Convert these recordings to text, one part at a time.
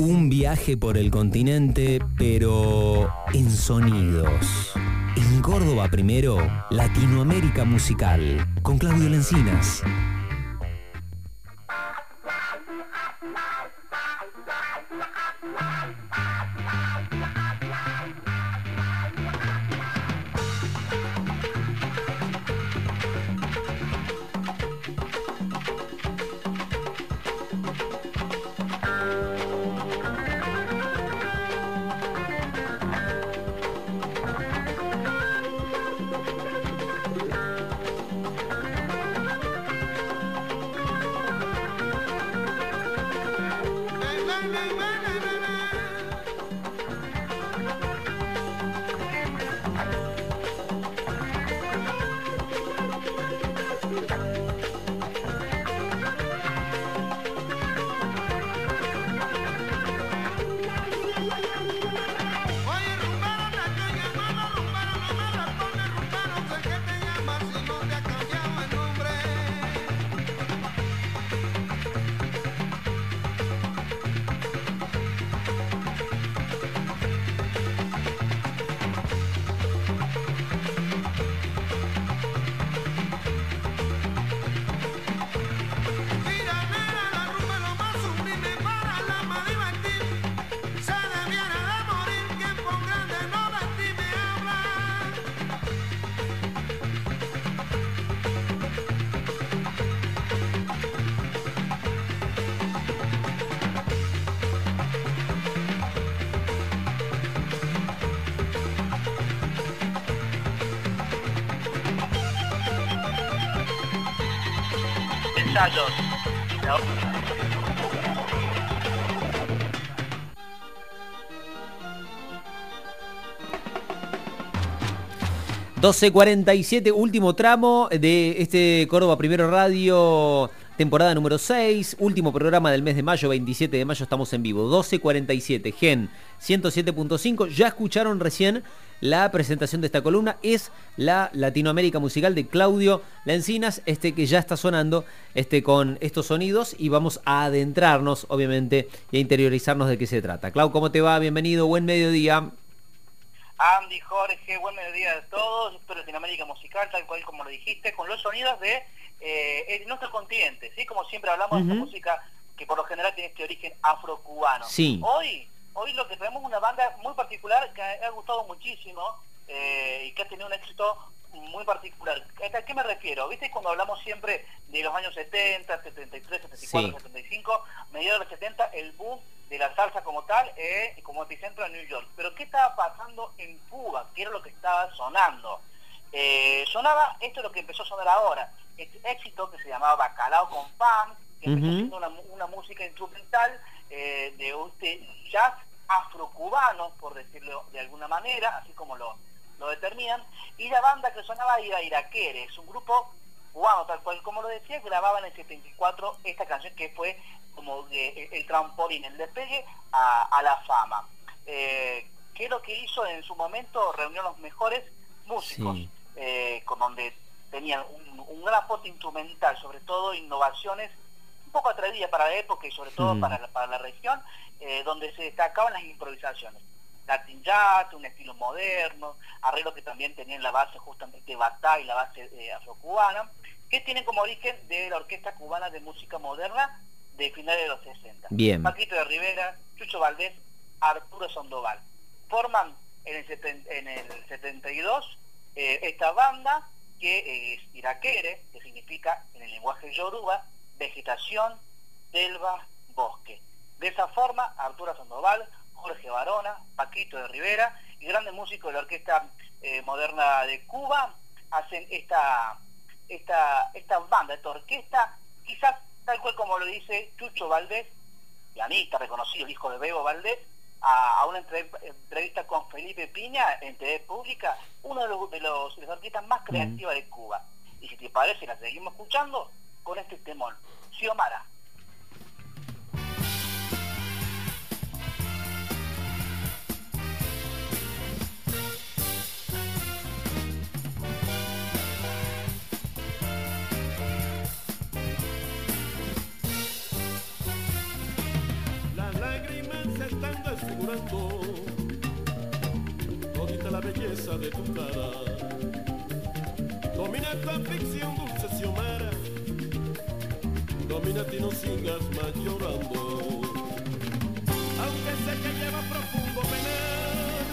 Un viaje por el continente, pero en sonidos. En Córdoba primero, Latinoamérica Musical, con Claudio Lencinas. من ensayos. ¿no? 12.47, último tramo de este Córdoba Primero Radio, temporada número 6, último programa del mes de mayo, 27 de mayo estamos en vivo, 12.47, Gen 107.5, ya escucharon recién la presentación de esta columna, es la Latinoamérica Musical de Claudio Lencinas, este que ya está sonando este, con estos sonidos y vamos a adentrarnos, obviamente, y a interiorizarnos de qué se trata. Clau, ¿cómo te va? Bienvenido, buen mediodía. Andy, Jorge, buen mediodía a todos. Esto es Latinoamérica Musical, tal cual como lo dijiste, con los sonidos de eh, nuestro continente, ¿sí? Como siempre hablamos de música que por lo general tiene este origen afrocubano. Sí. Hoy, hoy lo que tenemos es una banda muy particular que ha gustado muchísimo eh, y que ha tenido un éxito muy particular. ¿A qué me refiero? ¿Viste cuando hablamos siempre de los años 70, 73, 74, 75, mediados de los 70, el boom de la salsa como tal, eh, como epicentro en New York. Pero ¿qué estaba pasando en Cuba? ¿Qué era lo que estaba sonando? Eh, sonaba, esto es lo que empezó a sonar ahora, este éxito que se llamaba Bacalao con Pan, que empezó siendo una, música instrumental eh, de este jazz afrocubano, por decirlo de alguna manera, así como lo, lo determinan, y la banda que sonaba era Iraquere, es un grupo cubano, tal cual como lo decía, grababa en el 74 esta canción que fue como el trampolín, el despegue a, la fama. Eh, que es lo que hizo en su momento, reunió los mejores músicos, eh, con donde tenían un, gran aporte instrumental, sobre todo innovaciones un poco atrevidas para la época y sobre todo para, la, para la región, eh, donde se destacaban las improvisaciones. Latin jazz, un estilo moderno, arreglo que también tenían la base justamente batá y la base eh, afrocubana, que tienen como origen de la Orquesta Cubana de Música Moderna de finales de los 60. Bien. Paquito de Rivera, Chucho Valdés, Arturo Sandoval. Forman en el, en el 72 eh, esta banda que es iraquere, que significa en el lenguaje yoruba, vegetación, selva, bosque. De esa forma, Arturo Sandoval Jorge Barona, Paquito de Rivera y grandes músicos de la Orquesta eh, Moderna de Cuba hacen esta, esta, esta banda, esta orquesta, quizás tal cual como lo dice Chucho Valdés, pianista reconocido, hijo de Bebo Valdés, a, una entrevista con Felipe Piña en TV Pública, uno de los, de los, artistas más creativas de Cuba. Y si te parece, la seguimos escuchando con este temón. Xiomara. Todita la belleza de tu cara. Domina esta ficción dulce Xiomara, domina ti no sigas más llorando. Aunque sé que lleva profundo penar,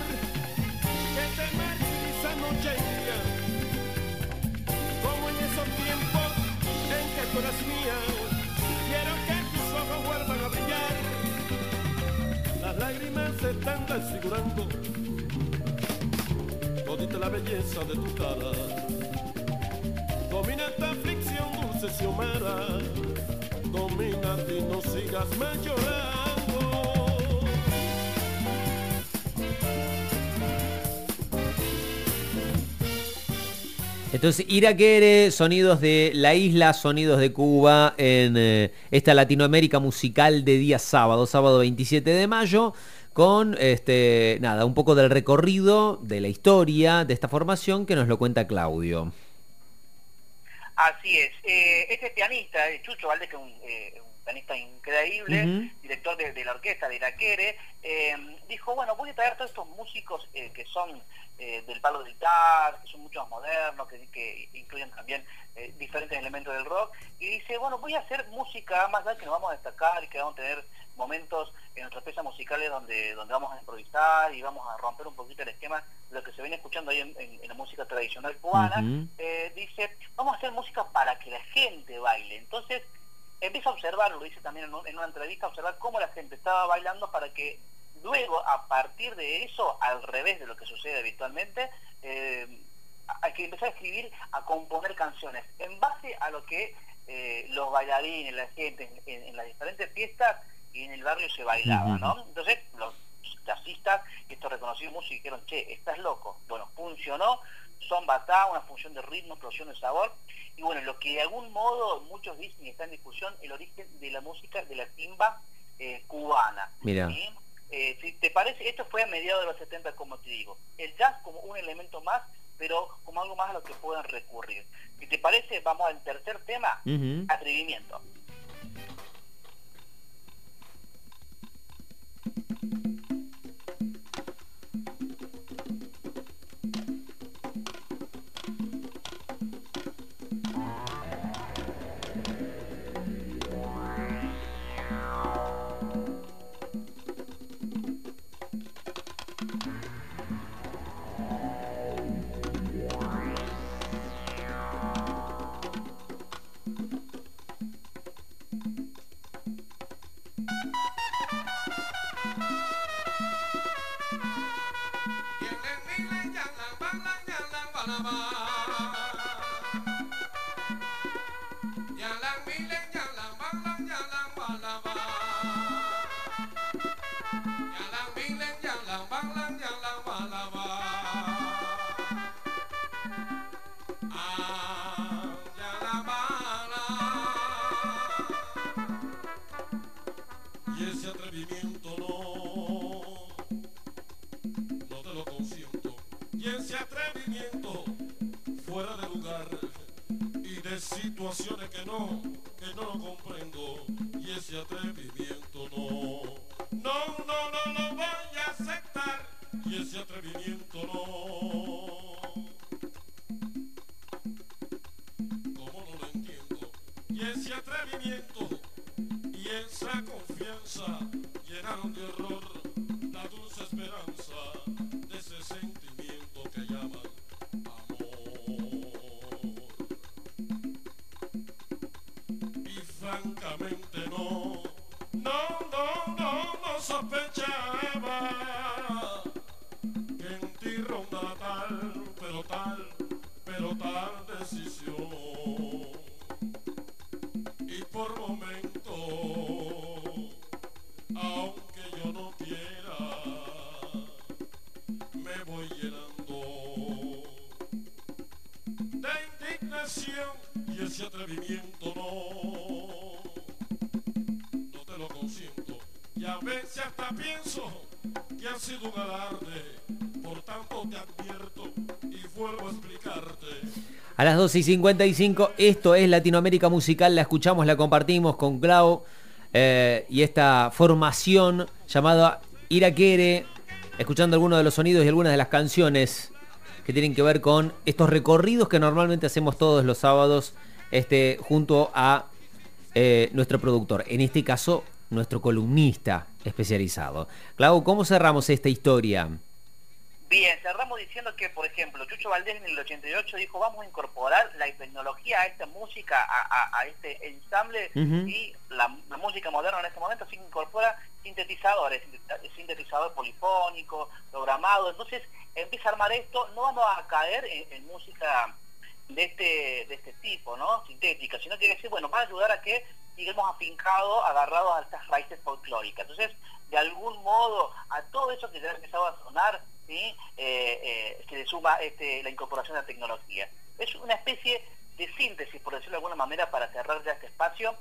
que te martiriza noche y día, como en esos tiempos en que tú eras mía, lágrimas se están desfigurando todita la belleza de tu cara. Domina esta aflicción dulce Xiomara, domina y no sigas más llorando. Entonces, Iraquere, sonidos de la isla, sonidos de Cuba, en eh, esta Latinoamérica musical de día sábado, sábado 27 de mayo, con este, nada, un poco del recorrido, de la historia de esta formación que nos lo cuenta Claudio. Así es. Eh, este pianista, Chucho Valdés, que es un, eh, un pianista increíble, director de, de la orquesta de Iraquere, eh, dijo, bueno, voy a traer todos estos músicos eh, que son eh, del palo de guitarra, que son mucho más modernos, que, que incluyen también eh, diferentes elementos del rock, y dice, bueno, voy a hacer música más allá que nos vamos a destacar y que vamos a tener momentos en nuestras piezas musicales donde, donde vamos a improvisar y vamos a romper un poquito el esquema de lo que se viene escuchando ahí en, en- en la música tradicional cubana, eh, dice, vamos a hacer música para que la gente baile. Entonces, empieza a observar, lo dice también en, un- en una entrevista, observar cómo la gente estaba bailando para que luego, a partir de eso, al revés de lo que sucede habitualmente, eh, hay que empezar a escribir, a componer canciones en base a lo que eh, los bailarines, la gente en, en las diferentes fiestas y en el barrio se bailaba, ¿no? Entonces, los jazzistas, estos reconocidos músicos dijeron, che, estás loco. Bueno, funcionó, son batá, una función de ritmo, explosión de sabor. Y bueno, lo que de algún modo muchos dicen y está en discusión, el origen de la música de la timba eh, cubana. Mira. ¿sí? Eh, si te parece, esto fue a mediados de los 70, como te digo. El jazz como un elemento más, pero como algo más a lo que puedan recurrir. Si te parece, vamos al tercer tema, Ujú. atrevimiento. Fuera de lugar y de situaciones que no, que no lo comprendo. Y ese atrevimiento no, no, no, no lo voy a aceptar. Y ese atrevimiento no. ¿Cómo no lo entiendo? Y ese atrevimiento y esa confianza llenaron de horror la dulce esperanza sospechaba que en ti ronda tal, pero tal, pero tal decisión A veces hasta pienso que ha sido un alarde, por tanto te advierto y vuelvo a explicarte. A las 12 y 55, esto es Latinoamérica Musical, la escuchamos, la compartimos con Clau eh, y esta formación llamada Iraquere, escuchando algunos de los sonidos y algunas de las canciones que tienen que ver con estos recorridos que normalmente hacemos todos los sábados este, junto a eh, nuestro productor, en este caso nuestro columnista especializado. Clau, ¿cómo cerramos esta historia? Bien, cerramos diciendo que, por ejemplo, Chucho Valdés en el 88 dijo, vamos a incorporar la tecnología a esta música, a, este ensamble, y la, música moderna en este momento se incorpora sintetizadores, sintetizador polifónico, programado, entonces empieza a armar esto, no vamos a caer en, música de este, de este tipo, ¿no? Sintética, sino que decir, bueno, va a ayudar a que sigamos afincados, agarrados a estas raíces folclóricas. Entonces, de algún modo, a todo eso que ya ha empezado a sonar, ¿sí? Eh, eh, se le suma este, la incorporación de la tecnología. Es una especie de síntesis, por decirlo de alguna manera, para cerrar ya este espacio,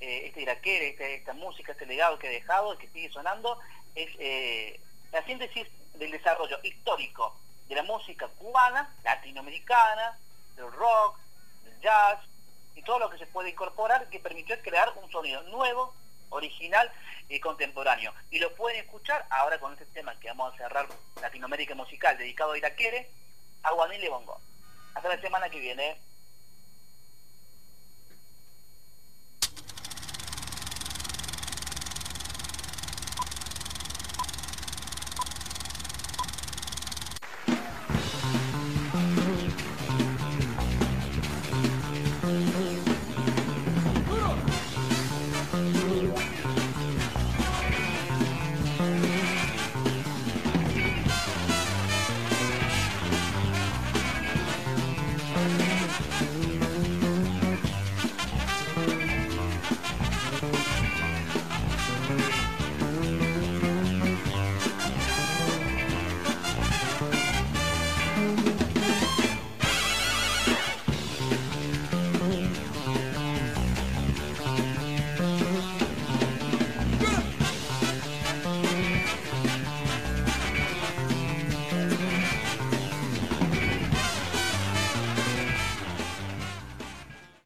eh, este iraquere, este, esta música, este legado que he dejado que sigue sonando, es la síntesis del desarrollo histórico de la música cubana, latinoamericana, del rock, del jazz y todo lo que se puede incorporar que permitió crear un sonido nuevo, original y contemporáneo. Y lo pueden escuchar ahora con este tema que vamos a cerrar Latinoamérica Musical dedicado a Iraquere, Aguanile Bongo. Hasta la semana que viene.